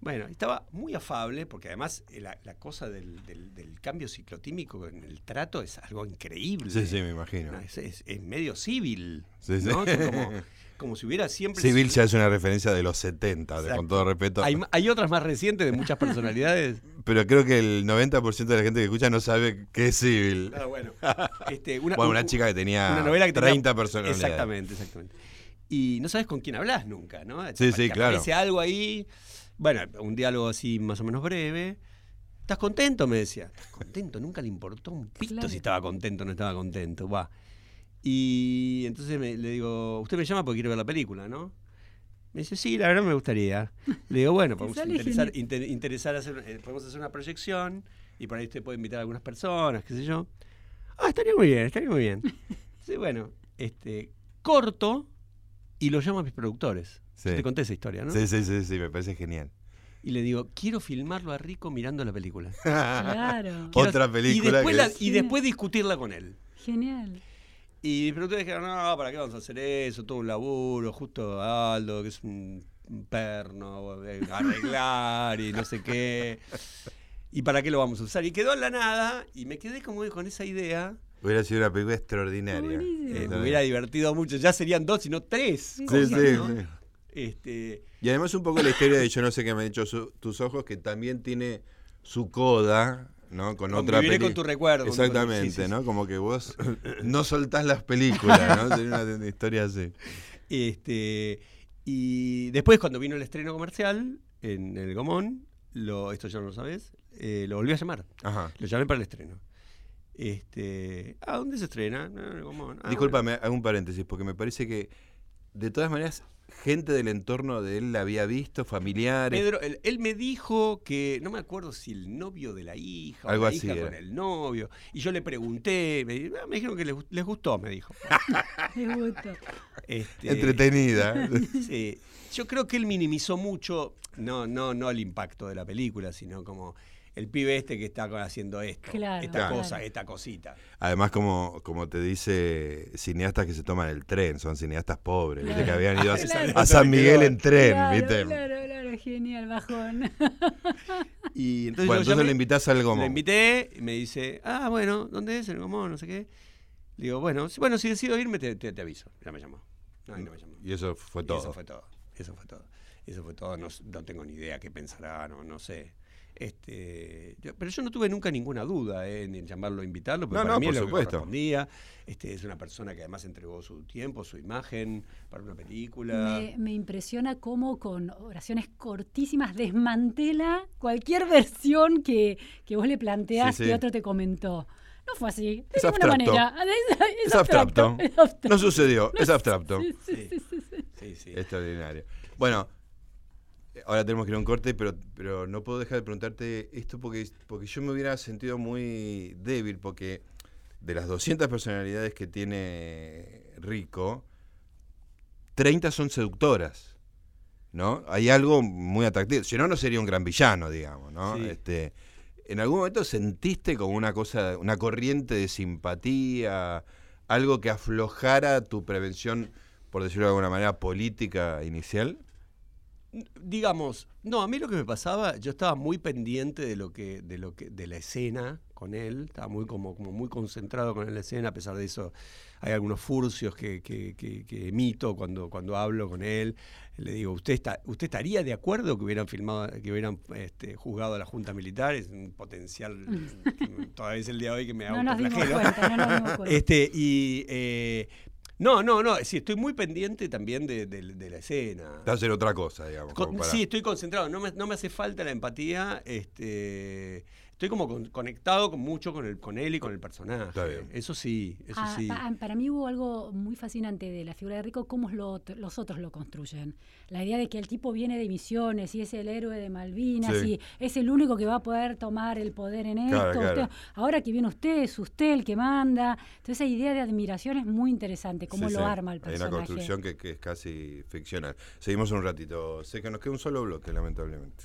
Bueno, estaba muy afable, porque además la, la cosa del, del- del cambio ciclotímico en el trato es algo increíble. Sí, sí, me imagino. No, es, es- es medio civil. Sí, sí. ¿no? Son Como, como si hubiera siempre. Civil ya es una referencia de los 70, de- con todo respeto. Hay, hay otras más recientes de muchas personalidades. Pero creo que el 90% de la gente que escucha no sabe qué es civil. Ah, bueno, este, una, bueno, un- una chica que tenía una novela que tenía- 30 personalidades. Exactamente, exactamente. Y no sabes con quién hablas nunca, ¿no? Sí, sí, claro. Aparece algo ahí, bueno, un diálogo así más o menos breve. ¿Estás contento? Me decía. ¿Estás contento? Nunca le importó un pito Claro. si estaba contento o no estaba contento. Va. Y entonces me- le digo, usted me llama porque quiere ver la película, ¿no? Me dice, sí, la verdad me gustaría. Le digo, bueno, podemos interesar, inter- interesar hacer, eh, podemos hacer una proyección y por ahí usted puede invitar a algunas personas, qué sé yo. Ah, estaría muy bien, estaría muy bien. Sí, bueno, este, corto y lo llamo a mis productores. Sí. Yo te conté esa historia, ¿no? Sí, sí, sí, sí, me parece genial. Y le digo, quiero filmarlo a Rico mirando la película. Claro. Quiero- Otra película Y después, que la- es- y después discutirla con él. Genial. Y mis productores dijeron, no, ¿para qué vamos a hacer eso? Todo un laburo, justo Aldo, que es un, perno, eh, arreglar y no sé qué. ¿Y para qué lo vamos a usar? Y quedó en la nada y me quedé como con esa idea. Hubiera sido una película extraordinaria. Eh, me hubiera divertido mucho. Ya serían dos, sino tres. Sí, cosas, sí, ¿no? sí. Este, Y además un poco la historia de Yo no sé qué me han hecho su- tus ojos, que también tiene su coda, ¿no? Con otra peli- con tu recuerdo, tu- Exactamente, sí, sí, sí. ¿no? Como que vos no soltás las películas, ¿no? Sería una historia así. Este, y después, cuando vino el estreno comercial en el Gomón, lo, esto ya no lo sabes, eh, lo volví a llamar. Ajá. Lo llamé para el estreno. Este, ¿A dónde se estrena? No, el Gomón. Ah, Discúlpame, hago un paréntesis, porque me parece que de todas maneras, gente del entorno de él la había visto, familiares. Pedro, él, él me dijo que, no me acuerdo si el novio de la hija Algo o la así hija era. con el novio. Y yo le pregunté, me, ah, me dijeron que les, les gustó, me dijo. Me gusta. Este, Entretenida. Sí, yo creo que él minimizó mucho, no, no, no el impacto de la película, sino como el pibe este que está haciendo esto, Claro, esta Claro. cosa, esta cosita. Además, como, como te dice, cineastas que se toman el tren, son cineastas pobres, ¿viste? que Claro. habían ido a, Claro. a San Miguel en tren, claro, ¿viste? Claro, claro, genial, bajón. Y entonces Bueno, entonces le invitás al Gomón. Lo invité y me dice, ah, bueno, ¿dónde es el Gomón? No sé qué. Le digo, bueno, si- bueno, si decido irme, te, te- te aviso. Ya me llamó. No, y no me llamó. Y eso fue Y todo. Eso fue todo. Eso fue todo. Eso fue todo. No, no tengo ni idea qué pensará, no, no sé. Este, yo- pero yo no tuve nunca ninguna duda eh, en llamarlo, invitarlo, porque No, para no, mí por es lo supuesto. que correspondía. Este, es una persona que además entregó su tiempo, su imagen para una película. Me, me impresiona cómo con oraciones cortísimas desmantela cualquier versión que, que vos le planteás Sí, sí. que otro te comentó. No fue así, de Es ninguna abstracto. manera. Es, Es abstracto. es abstracto. No sucedió, es abstracto. Sí, sí, Sí. sí, sí, sí. Sí, sí. Extraordinario. Bueno, ahora tenemos que ir a un corte, pero, pero no puedo dejar de preguntarte esto porque, porque yo me hubiera sentido muy débil, porque de las 200 personalidades que tiene Rico, 30 son seductoras. ¿No? Hay algo muy atractivo. Si no, no sería un gran villano, digamos, ¿no? Sí. Este, ¿En algún momento sentiste como una cosa, una corriente de simpatía, algo que aflojara tu prevención, por decirlo de alguna manera, política inicial? Digamos, no, a mí lo que me pasaba, yo estaba muy pendiente de lo que, de lo que, de la escena con él, estaba muy como, como muy concentrado con la escena, a pesar de eso hay algunos furcios que, que, que- que emito cuando, cuando hablo con él. Le digo, ¿usted está, ¿usted estaría de acuerdo que hubieran filmado, que hubieran este, juzgado a la Junta Militar? Es un potencial, todavía es el día de hoy que me No nos dimos cuenta, no nos dimos cuenta. Este, y eh, no, no, no, sí, estoy muy pendiente también de, de- de la escena. De hacer otra cosa, digamos. Con- Sí, estoy concentrado, no me, no me hace falta la empatía, este, estoy como con- conectado con mucho con, el, con él y con el personaje. Está bien. Eso sí, eso Ah, sí. pa- para mí hubo algo muy fascinante de la figura de Rico, cómo lo los otros lo construyen. La idea de que el tipo viene de misiones y es el héroe de Malvinas Sí. y es el único que va a poder tomar el poder en esto. Claro, claro. usted- ahora que viene usted, es usted el que manda. Entonces esa idea de admiración es muy interesante, cómo Sí, lo sí. arma el Hay una personaje. construcción que, que es casi ficcional. Seguimos un ratito. Sé que nos queda un solo bloque, lamentablemente.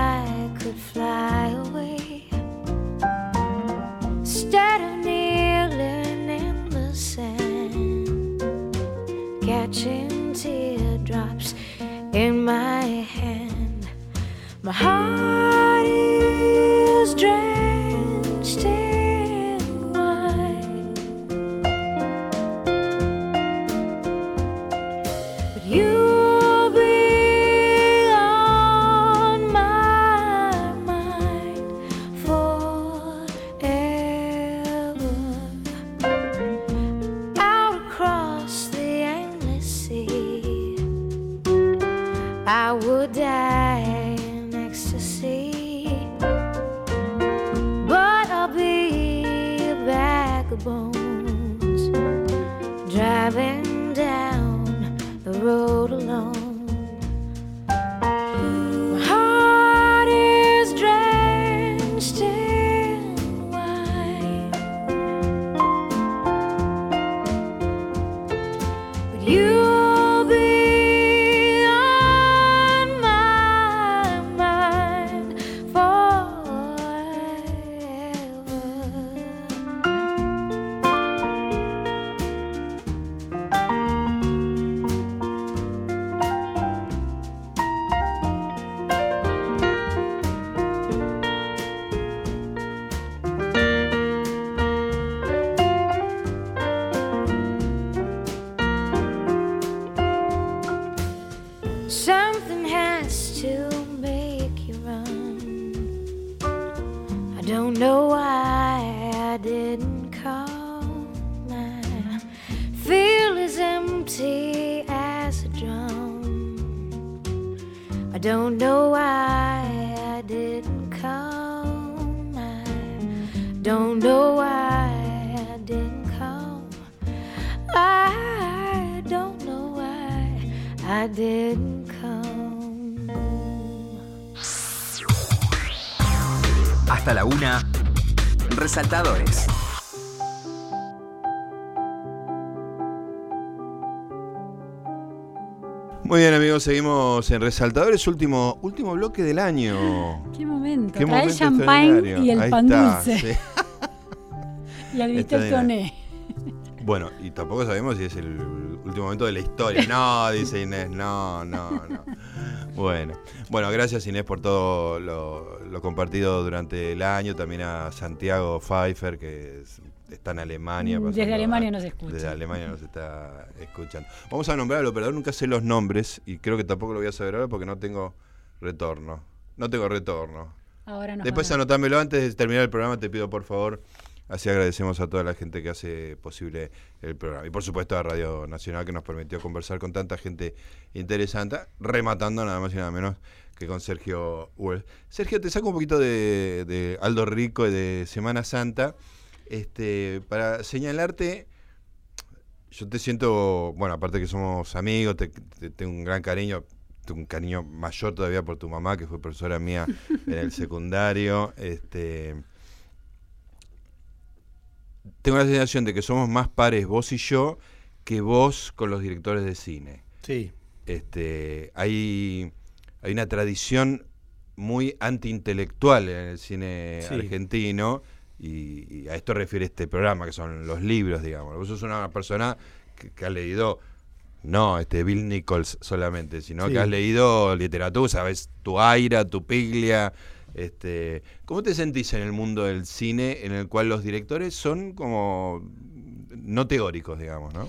in my hand, my heart Resaltadores. Muy bien, amigos, seguimos en Resaltadores, último, último bloque del año. Qué momento. Qué Trae el champagne y el Ahí pan está, dulce. sí. Y el Extraordinario. Toné. Bueno, y tampoco sabemos si es el último momento de la historia. No, dice Inés, no, no, no. Bueno, bueno, gracias Inés por todo lo, lo compartido durante el año. También a Santiago Pfeiffer, que es- está en Alemania. Mm, desde Alemania a- nos escucha. Desde Alemania nos está escuchando. Vamos a nombrar al operador, nunca sé los nombres y creo que tampoco lo voy a saber ahora porque no tengo retorno. No tengo retorno. Ahora nos Después anotámelo antes de terminar el programa, te pido por favor. Así agradecemos a toda la gente que hace posible el programa. Y por supuesto a Radio Nacional que nos permitió conversar con tanta gente interesante, rematando nada más y nada menos que con Sergio Uel. Sergio, te saco un poquito de, Aldo Rico y de Semana Santa este, para señalarte. Yo te siento, bueno, aparte que somos amigos, te, te- tengo un gran cariño, un cariño mayor todavía por tu mamá, que fue profesora mía en el secundario. Este, tengo la sensación de que somos más pares vos y yo que vos con los directores de cine. Sí. Este, hay, hay una tradición muy antiintelectual en el cine Sí. argentino y, y a esto refiere este programa, que son los libros, digamos. Vos sos una persona que, que ha leído, no este Bill Nichols solamente, sino Sí. que has leído literatura, sabes tu Aira, tu Piglia. Este, ¿Cómo te sentís en el mundo del cine en el cual los directores son como no teóricos, digamos, ¿no?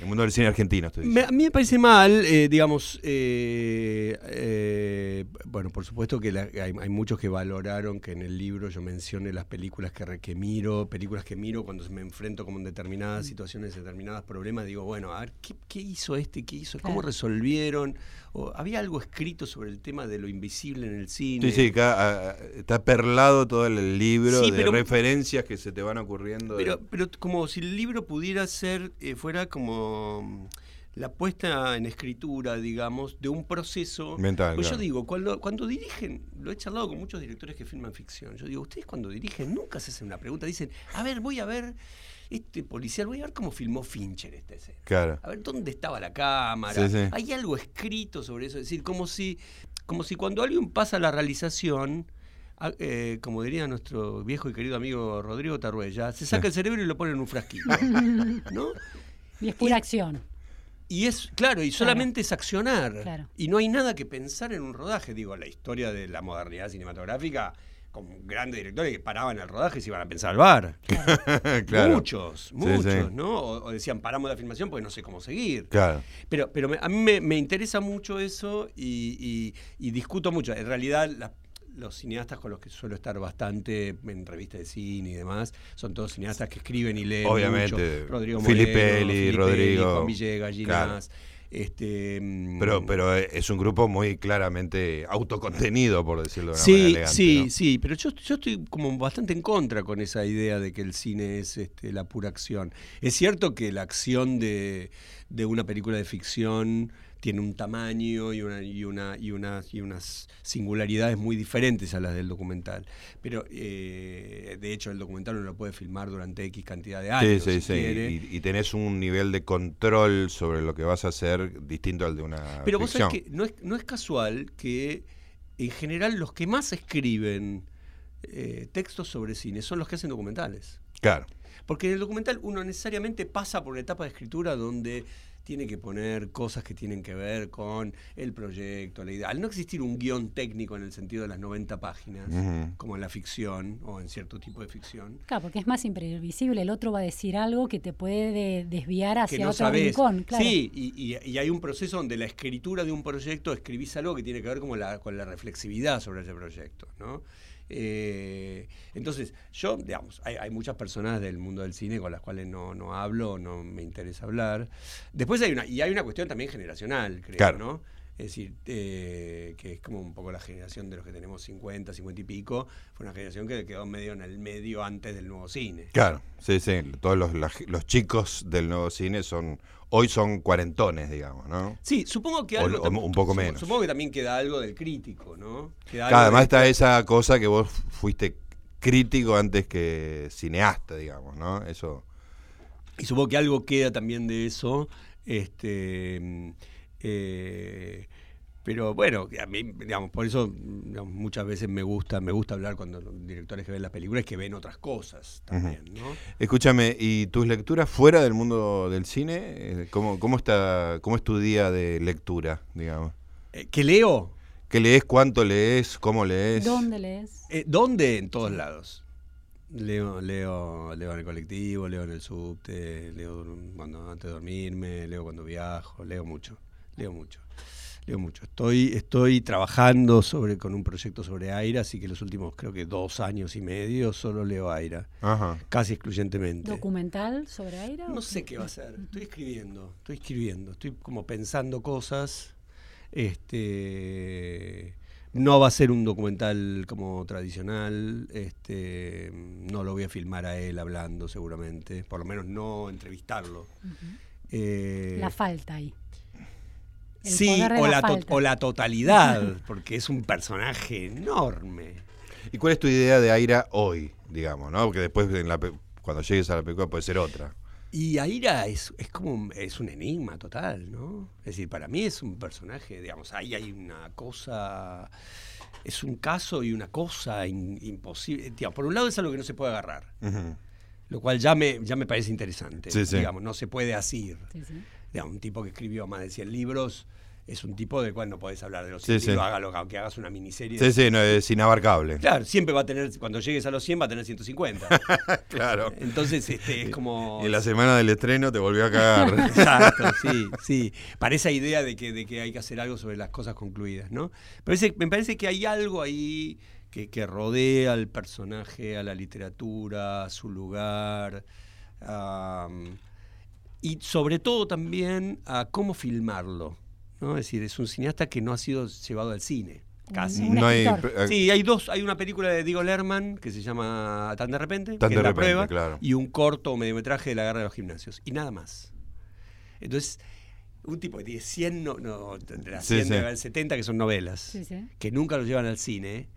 El mundo del cine argentino, estoy Me- diciendo. a mí me parece mal, eh, digamos, eh, eh, bueno, por supuesto que la- hay, hay muchos que valoraron que en el libro yo mencione las películas que, re- que miro, películas que miro cuando me enfrento como en determinadas situaciones, determinados problemas, digo, bueno, a ver, ¿qué, qué hizo este? ¿Qué hizo? ¿Cómo resolvieron? O, ¿Había algo escrito sobre el tema de lo invisible en el cine? Sí, sí, acá, ah, está perlado todo el libro Sí, de pero- referencias que se te van ocurriendo. de- Pero, pero como si el libro pudiera ser, eh, fuera como mm, la puesta en escritura, digamos, de un proceso. Mental, Pues claro. yo digo, cuando, cuando dirigen, lo he charlado con muchos directores que filman ficción, yo digo, ustedes cuando dirigen nunca se hacen una pregunta, dicen, a ver, voy a ver este policial, voy a ver cómo filmó Fincher esta escena. Claro. A ver, ¿dónde estaba la cámara? Sí, sí. ¿Hay algo escrito sobre eso? Es decir, como si, como si cuando alguien pasa a la realización, eh, como diría nuestro viejo y querido amigo Rodrigo Tarruella, se saca el cerebro y lo pone en un frasquito. ¿No? Y es pura acción. Y es, claro, y solamente es accionar. Claro. Y no hay nada que pensar en un rodaje. Digo, la historia de la modernidad cinematográfica, con grandes directores que paraban el rodaje y se iban a pensar al bar. claro. Muchos, muchos, sí. ¿no? O, o decían, paramos la filmación porque no sé cómo seguir. Claro. Pero, pero me- a mí me, me interesa mucho eso y, y- y discuto mucho. En realidad, la- los cineastas con los que suelo estar bastante en revistas de cine y demás, son todos cineastas que escriben y leen Obviamente, mucho. Rodrigo Moreno, Filippelli, Rodrigo, Juan Villegas, claro. Este, mm, Pero, pero es un grupo muy claramente autocontenido, por decirlo de una Sí, manera elegante. sí, ¿no? sí, pero yo, yo estoy como bastante en contra con esa idea de que el cine es este, la pura acción. Es cierto que la acción de, de una película de ficción tiene un tamaño y, una, y, una, y, unas, y unas singularidades muy diferentes a las del documental. Pero eh, de hecho el documental uno lo puede filmar durante X cantidad de Sí, años. sí, si sí. quiere. Y, y tenés un nivel de control sobre lo que vas a hacer distinto al de una Pero vos sabés que no es, no es casual que en general los que más escriben eh, textos sobre cine son los que hacen documentales. Claro. Porque en el documental uno necesariamente pasa por una etapa de escritura donde tiene que poner cosas que tienen que ver con el proyecto, la idea. Al no existir un guion técnico en el sentido de las 90 páginas, como en la ficción o en cierto tipo de ficción, Claro, porque es más imprevisible. El otro va a decir algo que te puede de- desviar que hacia no otro sabés. rincón. Claro. Sí, y, y- y hay un proceso donde la escritura de un proyecto escribís algo que tiene que ver como la, con la reflexividad sobre ese proyecto, ¿no? Eh, entonces, yo, digamos, hay, hay muchas personas del mundo del cine con las cuales no, no hablo, no me interesa hablar. Después hay una, y hay una cuestión también generacional, creo, Claro. ¿no? Es decir, eh, que es como un poco la generación de los que tenemos 50, 50 y pico, fue una generación que quedó medio en el medio antes del nuevo cine. Claro, sí, sí. Todos los, los chicos del nuevo cine son hoy son cuarentones, digamos, ¿no? Sí, supongo que algo. o un poco menos. Supongo que también queda algo del crítico, ¿no? Queda Claro, además de- está esa cosa que vos fuiste crítico antes que cineasta, digamos, ¿no? Eso. Y supongo que algo queda también de eso. Este. Eh, pero bueno, a mí, digamos, por eso digamos, muchas veces me gusta, me gusta hablar cuando los directores que ven las películas que ven otras cosas también, ¿no? Escúchame, ¿y tus lecturas fuera del mundo del cine? Eh, ¿Cómo, cómo está, cómo es tu día de lectura, digamos? Eh, ¿Qué leo? ¿Qué lees? ¿Cuánto lees? ¿Cómo lees? ¿Dónde lees? Eh, ¿Dónde? En todos lados. Leo, leo, leo en el colectivo, leo en el subte, leo cuando antes de dormirme, leo cuando viajo, leo mucho, leo mucho, leo mucho. Estoy, estoy trabajando sobre, con un proyecto sobre Aira, así que los últimos creo que dos años y medio solo leo Aira, Ajá. casi excluyentemente. ¿Documental sobre aire? o No sé qué va a ser. Estoy escribiendo, estoy escribiendo, estoy como pensando cosas. Este no va a ser un documental como tradicional. Este no lo voy a filmar a él hablando seguramente, por lo menos no entrevistarlo. Eh, La falta ahí. El sí, poder de o la o la totalidad, porque es un personaje enorme. ¿Y cuál es tu idea de Aira hoy, digamos, no? Porque después en la pe- cuando llegues a la película puede ser otra. Y Aira es, es como un- es un enigma total, ¿no? Es decir, para mí es un personaje, digamos, ahí hay una cosa, es un caso y una cosa in- imposible. Digamos, por un lado es algo que no se puede agarrar, lo cual ya me, ya me parece interesante. Sí, sí. Digamos, no se puede asir. Sí, sí. Digamos, un tipo que escribió más de 100 libros es un tipo del cual no podés hablar de los Sí, 100 sí. libros, hágalo, aunque hagas una miniserie. Sí, sí, no, es inabarcable. Claro, siempre va a tener, cuando llegues a los 100 va a tener 150. Claro. Entonces, este, es como... Y en la semana del estreno te volvió a cagar. Exacto, sí, sí. Para esa idea de que, de que hay que hacer algo sobre las cosas concluidas, ¿no? Parece, me parece que hay algo ahí que, que rodea al personaje, a la literatura, a su lugar, y sobre todo también a cómo filmarlo, ¿no? Es decir, es un cineasta que no ha sido llevado al cine, casi. No hay, escritor. Sí, hay dos, hay una película de Diego Lerman que se llama Tan de repente, Tan que de es la repente, prueba, claro. y un corto mediometraje de la guerra de los gimnasios, y nada más. Entonces, un tipo que tiene 100, no, no, de las Sí, 100 sí. de 70 que son novelas, Sí, sí. que nunca lo llevan al cine.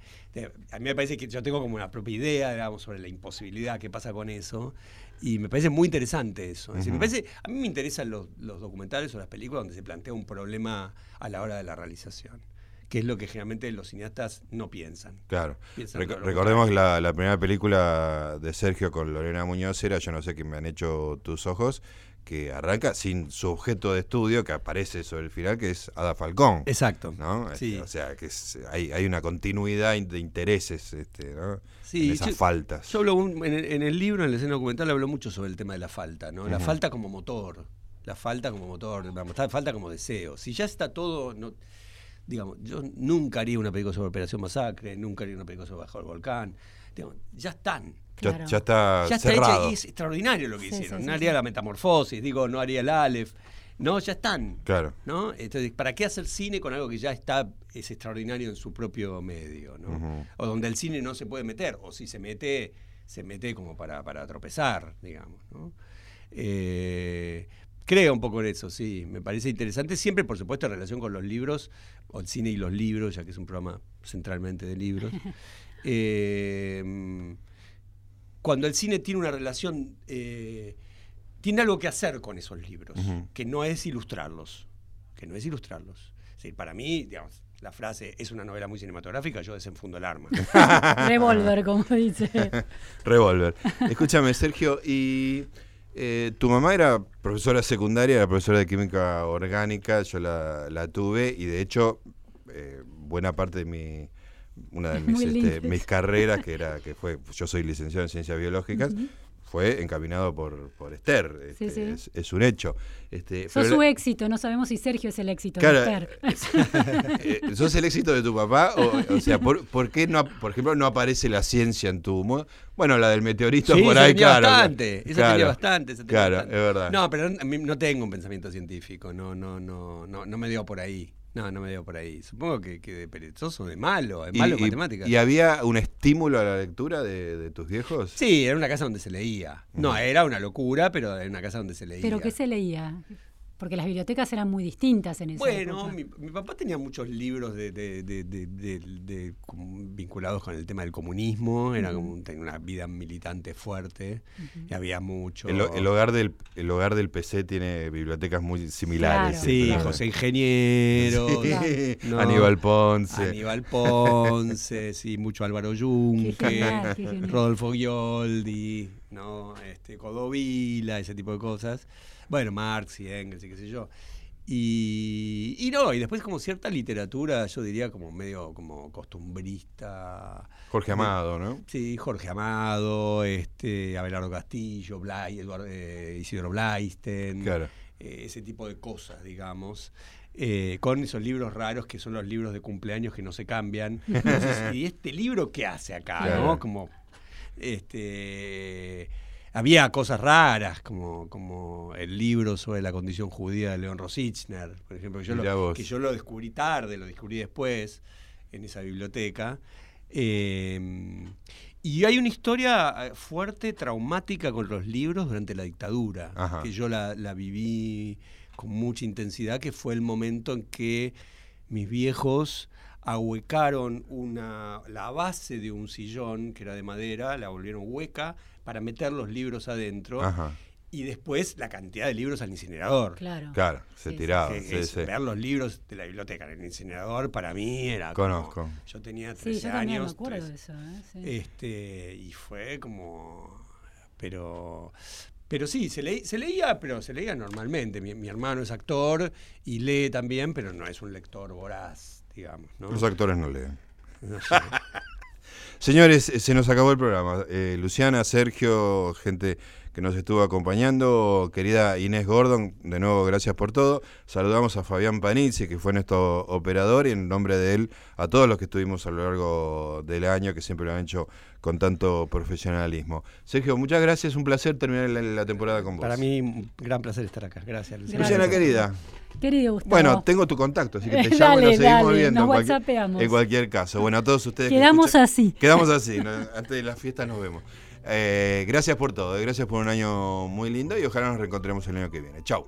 A mí me parece que yo tengo como una propia idea, digamos, sobre la imposibilidad que pasa con eso. Y me parece muy interesante eso. Es decir, me parece, a mí me interesan los, los documentales o las películas donde se plantea un problema a la hora de la realización, que es lo que generalmente los cineastas no piensan. Claro. Piensan recordemos que la, la primera película de Sergio con Lorena Muñoz era Yo no sé qué me han hecho tus ojos, que arranca sin su objeto de estudio que aparece sobre el final, que es Ada Falcón. Exacto. ¿no? Este, Sí. O sea, que es- hay, hay una continuidad de intereses este, ¿no? Sí, en esas yo- faltas. Yo hablo un- en, el, en el libro, en la escena documental, hablo mucho sobre el tema de la falta, ¿no? La falta como motor. La falta como motor, la falta como deseo. Si ya está todo. No, digamos, yo nunca haría una película sobre Operación Masacre, nunca haría una película sobre Bajo el Volcán. Digamos, ya están. Ya, Claro. ya está Ya está cerrado. hecha y es extraordinario lo que Sí, hicieron. sí, no haría sí. la metamorfosis, digo, no haría el Aleph. No, ya están. Claro. ¿no? Entonces, ¿para qué hacer cine con algo que ya está, es extraordinario en su propio medio, ¿no? O donde el cine no se puede meter, o si se mete, se mete como para, para tropezar, digamos, ¿no? Eh, creo un poco en eso, sí, me parece interesante, siempre por supuesto en relación con los libros, o el cine y los libros, ya que es un programa centralmente de libros. Eh, cuando el cine tiene una relación, eh, tiene algo que hacer con esos libros, que no es ilustrarlos, que no es ilustrarlos. Es decir, para mí, digamos, la frase es una novela muy cinematográfica, yo desenfundo el arma. Revolver, como dice. Revolver. Escúchame, Sergio, y Eh, tu mamá era profesora secundaria, era profesora de química orgánica, yo la, la tuve y de hecho eh, buena parte de mi una de mis, este, mis carreras que era que fue yo soy licenciado en ciencias biológicas fue encaminado por, por Esther este, sí. Es, es un hecho este, Sos pero su éxito, no sabemos si Sergio es el éxito Claro, de Esther. eh, ¿Sos el éxito de tu papá? O, o sea, ¿por, por qué no, por ejemplo, no aparece la ciencia en tu Bueno, la del meteorito Sí, por ahí, claro. bastante. Esa claro, tenía bastante. esa tenía Claro, bastante. es verdad. No, pero a mí no tengo un pensamiento científico. No, no, no, no, no me dio por ahí. No, no me dio por ahí. Supongo que, que de perezoso, de malo, de malo en matemáticas. ¿Y había un estímulo a la lectura de, de tus viejos? Sí, era una casa donde se leía. No, era una locura, pero era una casa donde se leía. Pero ¿qué se leía? Porque las bibliotecas eran muy distintas en esa Bueno, época. mi, mi papá tenía muchos libros de, de- de- de- de- de- como vinculados con el tema del comunismo, era como un- tenía una vida militante fuerte, y había mucho. El, el hogar del, el hogar del PC tiene bibliotecas muy similares. Claro, Sí, claro. José Ingeniero, Sí. No. Aníbal Ponce. Aníbal Ponce, sí, mucho Álvaro Yunque, Qué genial, qué genial. Rodolfo Gioldi, ¿no? Este, Codovila, ese tipo de cosas. Bueno, Marx y Engels y qué sé yo. Y, y no, y después como cierta literatura, yo diría como medio como costumbrista. Jorge Amado, ¿no? Sí, Jorge Amado, este, Abelardo Castillo, Blay, Eduardo, eh, Isidoro Blaisten, Claro. eh, ese tipo de cosas, digamos. eh, con esos libros raros que son los libros de cumpleaños que no se cambian. Entonces, ¿y este libro qué hace acá? Claro. ¿no? Como, este, había cosas raras, como, como el libro sobre la condición judía de León Rosichner, por ejemplo, que yo, lo, que yo lo descubrí tarde, lo descubrí después en esa biblioteca. Eh, y hay una historia eh, fuerte, traumática con los libros durante la dictadura, Ajá. que yo la, la viví con mucha intensidad, que fue el momento en que mis viejos ahuecaron una, la base de un sillón que era de madera, la volvieron hueca para meter los libros adentro Ajá. y después la cantidad de libros al incinerador. Claro. Claro, se Sí, tiraba. Que sí, es- sí. Ver los libros de la biblioteca en el incinerador para mí era como- Conozco. yo tenía Sí, 13 yo también me años. acuerdo 13, de eso. ¿eh? Sí. este, y fue como. Pero. Pero sí, se, leí- se leía, pero se leía normalmente. Mi, mi hermano es actor y lee también, pero no es un lector voraz, digamos. ¿no? Los actores no leen. No sé. Señores, eh, se nos acabó el programa. Eh, Luciana, Sergio, gente que nos estuvo acompañando, querida Inés Gordon, de nuevo gracias por todo. Saludamos a Fabián Panizzi, que fue nuestro operador, y en nombre de él a todos los que estuvimos a lo largo del año, que siempre lo han hecho con tanto profesionalismo. Sergio, muchas gracias, un placer terminar la, la temporada con vos. Para mí, un gran placer estar acá. Gracias, Luciano. Luciana, Gracias. querida. Querido Gustavo. Bueno, tengo tu contacto, así que te Dale, llamo y nos seguimos viendo. nos en cualquier-. En cualquier caso. Bueno, a todos ustedes. que Quedamos escuchan- así. Quedamos así. ¿no? Antes de las fiestas nos vemos. Eh, gracias por todo. eh, Gracias por un año muy lindo y ojalá nos reencontremos el año que viene. Chau.